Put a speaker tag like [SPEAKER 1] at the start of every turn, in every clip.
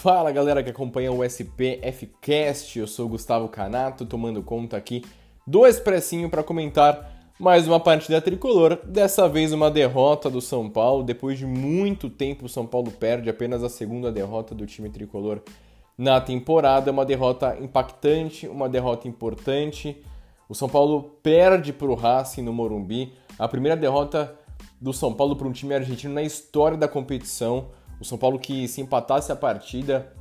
[SPEAKER 1] Fala galera que acompanha o SPFcast, eu sou Gustavo Canato, tomando conta aqui do Expressinho para comentar mais uma partida tricolor, dessa vez uma derrota do São Paulo, depois de muito tempo o São Paulo perde apenas a segunda derrota do time tricolor na temporada, uma derrota impactante, uma derrota importante. O São Paulo perde para o Racing no Morumbi, a primeira derrota do São Paulo para um time argentino na história da competição. O São Paulo que se empatasse a partida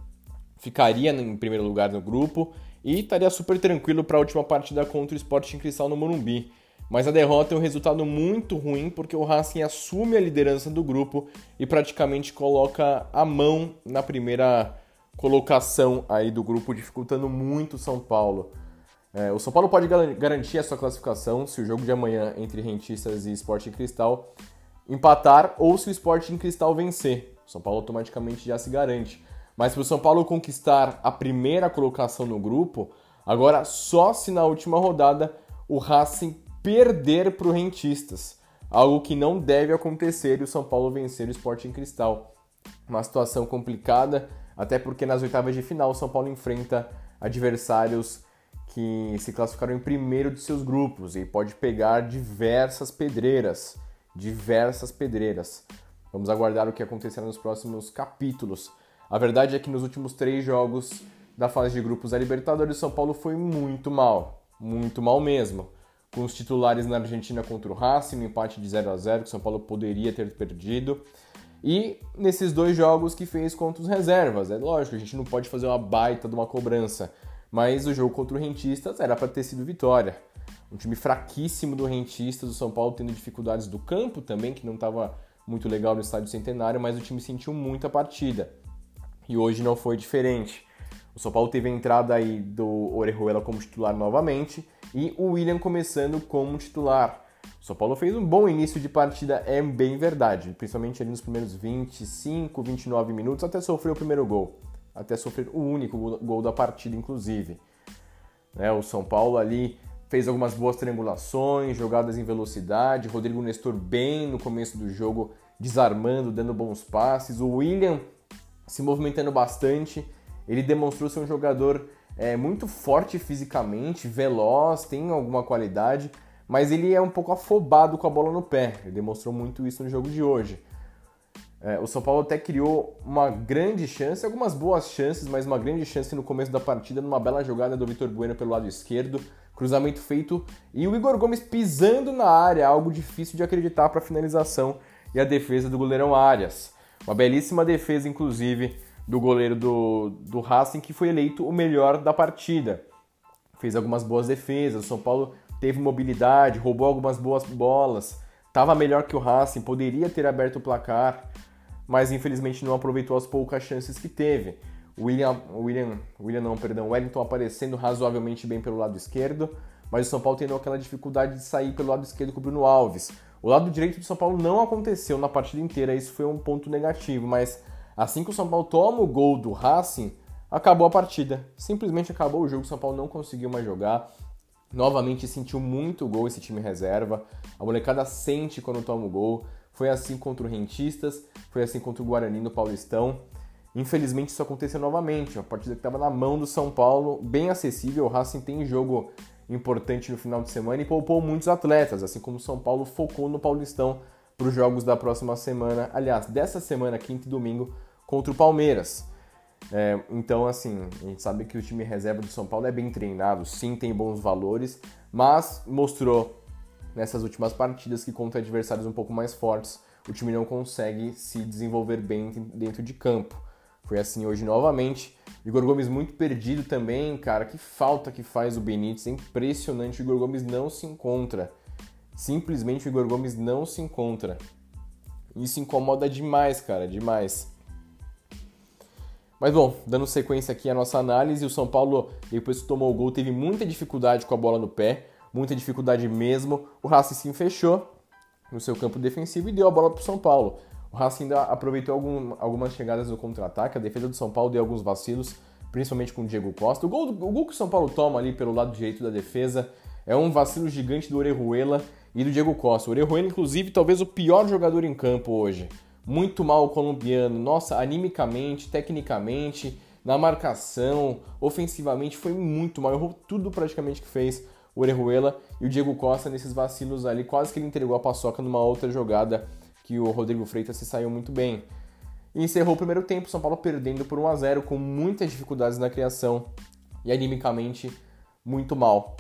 [SPEAKER 1] ficaria em primeiro lugar no grupo e estaria super tranquilo para a última partida contra o Sporting Cristal no Morumbi. Mas a derrota é um resultado muito ruim porque o Racing assume a liderança do grupo e praticamente coloca a mão na primeira colocação aí do grupo, dificultando muito o São Paulo. É, o São Paulo pode garantir a sua classificação se o jogo de amanhã entre Rentistas e Sporting Cristal empatar ou se o Sporting Cristal vencer. O São Paulo automaticamente já se garante. Mas para o São Paulo conquistar a primeira colocação no grupo, agora só se na última rodada o Racing perder para o Rentistas. Algo que não deve acontecer e o São Paulo vencer o Sporting Cristal. Uma situação complicada, até porque nas oitavas de final o São Paulo enfrenta adversários que se classificaram em primeiro de seus grupos e pode pegar diversas pedreiras. Diversas pedreiras. Vamos aguardar o que acontecerá nos próximos capítulos. A verdade é que nos últimos três jogos da fase de grupos da Libertadores, São Paulo foi muito mal. Muito mal mesmo. Com os titulares na Argentina contra o Racing, no empate de 0 a 0 que São Paulo poderia ter perdido. E nesses dois jogos que fez contra os reservas. É lógico, a gente não pode fazer uma baita de uma cobrança. Mas o jogo contra o Rentistas era para ter sido vitória. Um time fraquíssimo do Rentistas, o São Paulo tendo dificuldades do campo também, que não estava muito legal no estádio Centenário, mas o time sentiu muito a partida. E hoje não foi diferente. O São Paulo teve a entrada aí do Orejuela como titular novamente e o William começando como titular. O São Paulo fez um bom início de partida, é bem verdade, principalmente ali nos primeiros 25, 29 minutos, até sofrer o primeiro gol, até sofrer o único gol da partida, inclusive. Né, o São Paulo ali fez algumas boas triangulações, jogadas em velocidade. Rodrigo Nestor bem no começo do jogo, desarmando, dando bons passes. O William se movimentando bastante. Ele demonstrou ser um jogador é, muito forte fisicamente, veloz, tem alguma qualidade, mas ele é um pouco afobado com a bola no pé. Ele demonstrou muito isso no jogo de hoje. É, o São Paulo até criou uma grande chance, algumas boas chances, mas uma grande chance no começo da partida, numa bela jogada do Vitor Bueno pelo lado esquerdo. Cruzamento feito e o Igor Gomes pisando na área, algo difícil de acreditar para a finalização e a defesa do goleirão Arias. Uma belíssima defesa, inclusive, do goleiro do, do Racing, que foi eleito o melhor da partida. Fez algumas boas defesas, o São Paulo teve mobilidade, roubou algumas boas bolas, estava melhor que o Racing, poderia ter aberto o placar, mas infelizmente não aproveitou as poucas chances que teve. William, William, William não, perdão, Wellington aparecendo razoavelmente bem pelo lado esquerdo, mas o São Paulo tendo aquela dificuldade de sair pelo lado esquerdo com o Bruno Alves. O lado direito do São Paulo não aconteceu na partida inteira, isso foi um ponto negativo, mas assim que o São Paulo toma o gol do Racing, acabou a partida. Simplesmente acabou o jogo, o São Paulo não conseguiu mais jogar. Novamente sentiu muito gol esse time reserva. A molecada sente quando toma o gol. Foi assim contra o Rentistas, foi assim contra o Guarani no Paulistão. Infelizmente isso aconteceu novamente, uma partida que estava na mão do São Paulo, bem acessível. O Racing tem jogo importante no final de semana e poupou muitos atletas, assim como o São Paulo focou no Paulistão para os jogos da próxima semana, aliás, dessa semana, quinta e domingo, contra o Palmeiras. É, então, assim, a gente sabe que o time reserva do São Paulo é bem treinado, sim, tem bons valores, mas mostrou nessas últimas partidas que contra adversários um pouco mais fortes, o time não consegue se desenvolver bem dentro de campo. Foi assim hoje novamente. Igor Gomes muito perdido também, cara. Que falta que faz o Benítez. É impressionante. O Igor Gomes não se encontra. Simplesmente o Igor Gomes não se encontra. Isso incomoda demais, cara, demais. Mas bom, dando sequência aqui à nossa análise, o São Paulo, depois que tomou o gol, teve muita dificuldade com a bola no pé, muita dificuldade mesmo. O Racing fechou no seu campo defensivo e deu a bola para o São Paulo. O Racing ainda aproveitou algum, algumas chegadas no contra-ataque, a defesa do São Paulo deu alguns vacilos, principalmente com o Diego Costa. O gol, o gol que o São Paulo toma ali pelo lado direito da defesa é um vacilo gigante do Orejuela e do Diego Costa. O Orejuela, inclusive, talvez o pior jogador em campo hoje. Muito mal o colombiano. Nossa, animicamente, tecnicamente, na marcação, ofensivamente, foi muito mal. Errou tudo praticamente que fez o Orejuela e o Diego Costa nesses vacilos ali. Quase que ele entregou a paçoca numa outra jogada que o Rodrigo Freitas se saiu muito bem. E encerrou o primeiro tempo, São Paulo perdendo por 1 a 0 com muitas dificuldades na criação e animicamente muito mal.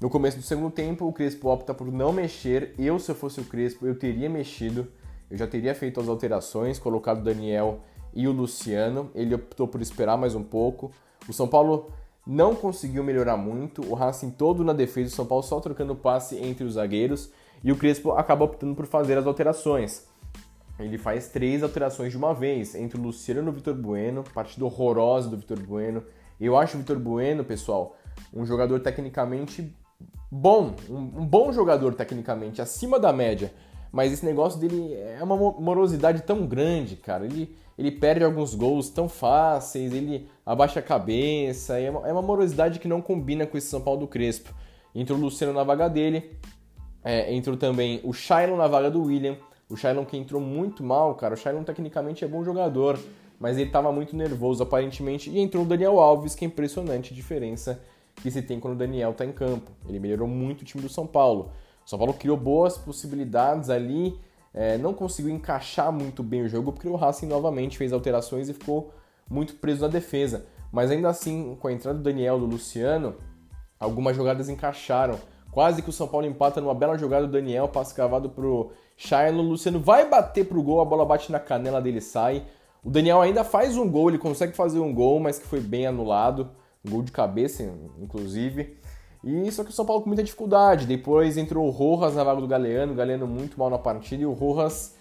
[SPEAKER 1] No começo do segundo tempo, o Crespo opta por não mexer. Eu, se eu fosse o Crespo, eu teria mexido. Eu já teria feito as alterações, colocado o Daniel e o Luciano. Ele optou por esperar mais um pouco. O São Paulo não conseguiu melhorar muito. O Racing todo na defesa, o São Paulo só trocando passe entre os zagueiros. E o Crespo acaba optando por fazer as alterações. Ele faz três alterações de uma vez, entre o Luciano e o Vitor Bueno, partida horrorosa do Vitor Bueno. Eu acho o Vitor Bueno, pessoal, um jogador tecnicamente bom, um, bom jogador tecnicamente, acima da média. Mas esse negócio dele é uma morosidade tão grande, cara. Ele, ele perde alguns gols tão fáceis, ele abaixa a cabeça. É uma, é uma morosidade que não combina com esse São Paulo do Crespo. Entrou o Luciano na vaga dele, é, entrou também o Shailon na vaga do William. O Shailon que entrou muito mal, cara. O Shailon tecnicamente é bom jogador, mas ele estava muito nervoso aparentemente. E entrou o Daniel Alves, que é impressionante a diferença que se tem quando o Daniel está em campo. Ele melhorou muito o time do São Paulo. O São Paulo criou boas possibilidades ali, é, não conseguiu encaixar muito bem o jogo porque o Racing novamente fez alterações e ficou muito preso na defesa. Mas ainda assim, com a entrada do Daniel do Luciano, algumas jogadas encaixaram. Quase que o São Paulo empata numa bela jogada do Daniel, passe cavado pro Shiloh. O Luciano vai bater pro gol, a bola bate na canela dele sai. O Daniel ainda faz um gol, ele consegue fazer um gol, mas que foi bem anulado gol de cabeça, inclusive. E só que o São Paulo com muita dificuldade. Depois entrou o Rojas na vaga do Galeano, o Galeano muito mal na partida e o Rojas.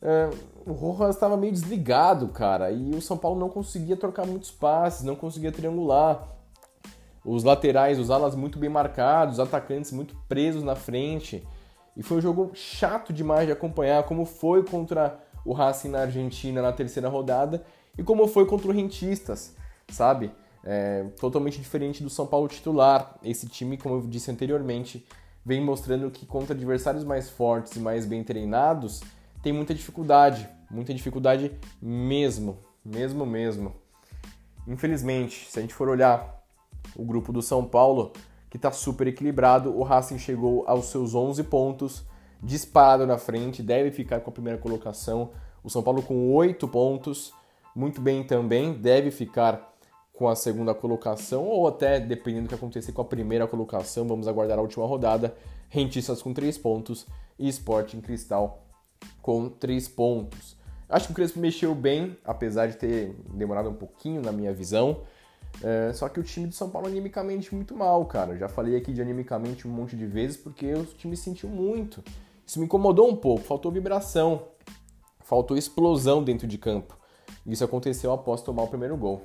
[SPEAKER 1] Uh, o Rojas estava meio desligado, cara, e o São Paulo não conseguia trocar muitos passes, não conseguia triangular. Os laterais, os alas muito bem marcados, os atacantes muito presos na frente. E foi um jogo chato demais de acompanhar, como foi contra o Racing na Argentina na terceira rodada e como foi contra o Rentistas, sabe? é, totalmente diferente do São Paulo titular. Esse time, como eu disse anteriormente, vem mostrando que contra adversários mais fortes e mais bem treinados tem muita dificuldade, muita dificuldade mesmo, mesmo mesmo. Infelizmente, se a gente for olhar o grupo do São Paulo, que está super equilibrado, o Racing chegou aos seus 11 pontos, disparado na frente, deve ficar com a primeira colocação. O São Paulo com 8 pontos, muito bem também, deve ficar com a segunda colocação, ou até, dependendo do que acontecer com a primeira colocação, vamos aguardar a última rodada. Rentistas com 3 pontos e Sporting Cristal com 3 pontos. Acho que o Crespo mexeu bem, apesar de ter demorado um pouquinho na minha visão. É, só que o time de São Paulo animicamente muito mal, cara. Já falei aqui de animicamente um monte de vezes porque o time sentiu muito. Isso me incomodou um pouco, faltou vibração, faltou explosão dentro de campo. Isso aconteceu após tomar o primeiro gol.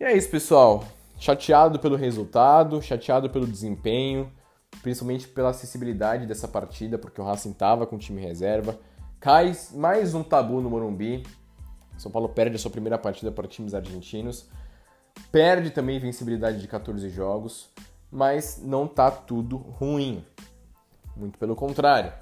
[SPEAKER 1] E é isso, pessoal. Chateado pelo resultado, chateado pelo desempenho, principalmente pela acessibilidade dessa partida, porque o Racing estava com o time reserva. Cai mais um tabu no Morumbi. São Paulo perde a sua primeira partida para times argentinos. Perde também vencibilidade de 14 jogos, mas não tá tudo ruim. Muito pelo contrário.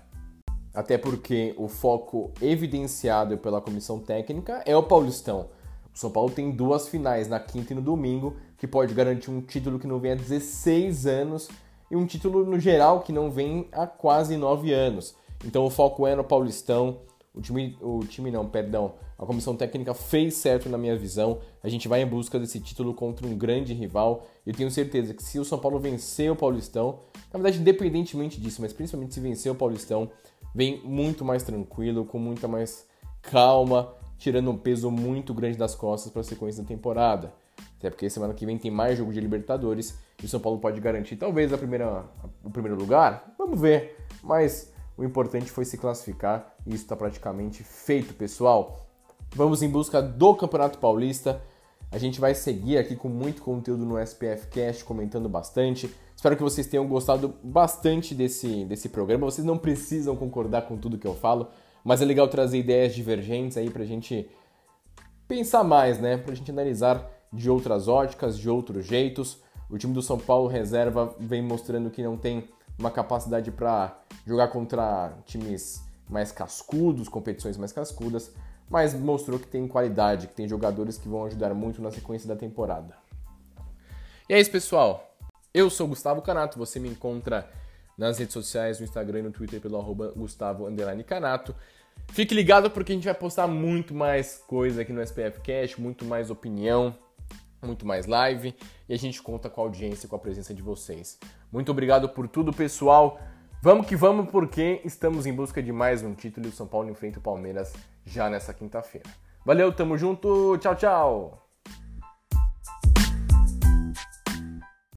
[SPEAKER 1] Até porque o foco evidenciado pela comissão técnica é o Paulistão o São Paulo tem duas finais, na quinta e no domingo, que pode garantir um título que não vem há 16 anos e um título no geral que não vem há quase 9 anos. Então o foco é no Paulistão. O time, o time não, perdão. A comissão técnica fez certo na minha visão. A gente vai em busca desse título contra um grande rival. Eu tenho certeza que se o São Paulo vencer o Paulistão, na verdade, independentemente disso, mas principalmente se vencer o Paulistão, vem muito mais tranquilo, com muita mais calma tirando um peso muito grande das costas para a sequência da temporada. Até porque semana que vem tem mais jogo de Libertadores e o São Paulo pode garantir talvez a primeira, o primeiro lugar. Vamos ver. Mas o importante foi se classificar e isso está praticamente feito, pessoal. Vamos em busca do Campeonato Paulista. A gente vai seguir aqui com muito conteúdo no SPF Cast, comentando bastante. Espero que vocês tenham gostado bastante desse, desse programa. Vocês não precisam concordar com tudo que eu falo, mas é legal trazer ideias divergentes aí pra gente pensar mais, né? Pra gente analisar de outras óticas, de outros jeitos. O time do São Paulo reserva vem mostrando que não tem uma capacidade para jogar contra times mais cascudos, competições mais cascudas, mas mostrou que tem qualidade, que tem jogadores que vão ajudar muito na sequência da temporada. E é isso, pessoal. Eu sou Gustavo Canato, você me encontra nas redes sociais, no Instagram e no Twitter pelo arroba Gustavo Canato. Fique ligado porque a gente vai postar muito mais coisa aqui no SPF Cash, muito mais opinião, muito mais live e a gente conta com a audiência e com a presença de vocês. Muito obrigado por tudo, pessoal. Vamos que vamos porque estamos em busca de mais um título e o São Paulo enfrenta o Palmeiras já nessa quinta-feira. Valeu, tamo junto, tchau, tchau!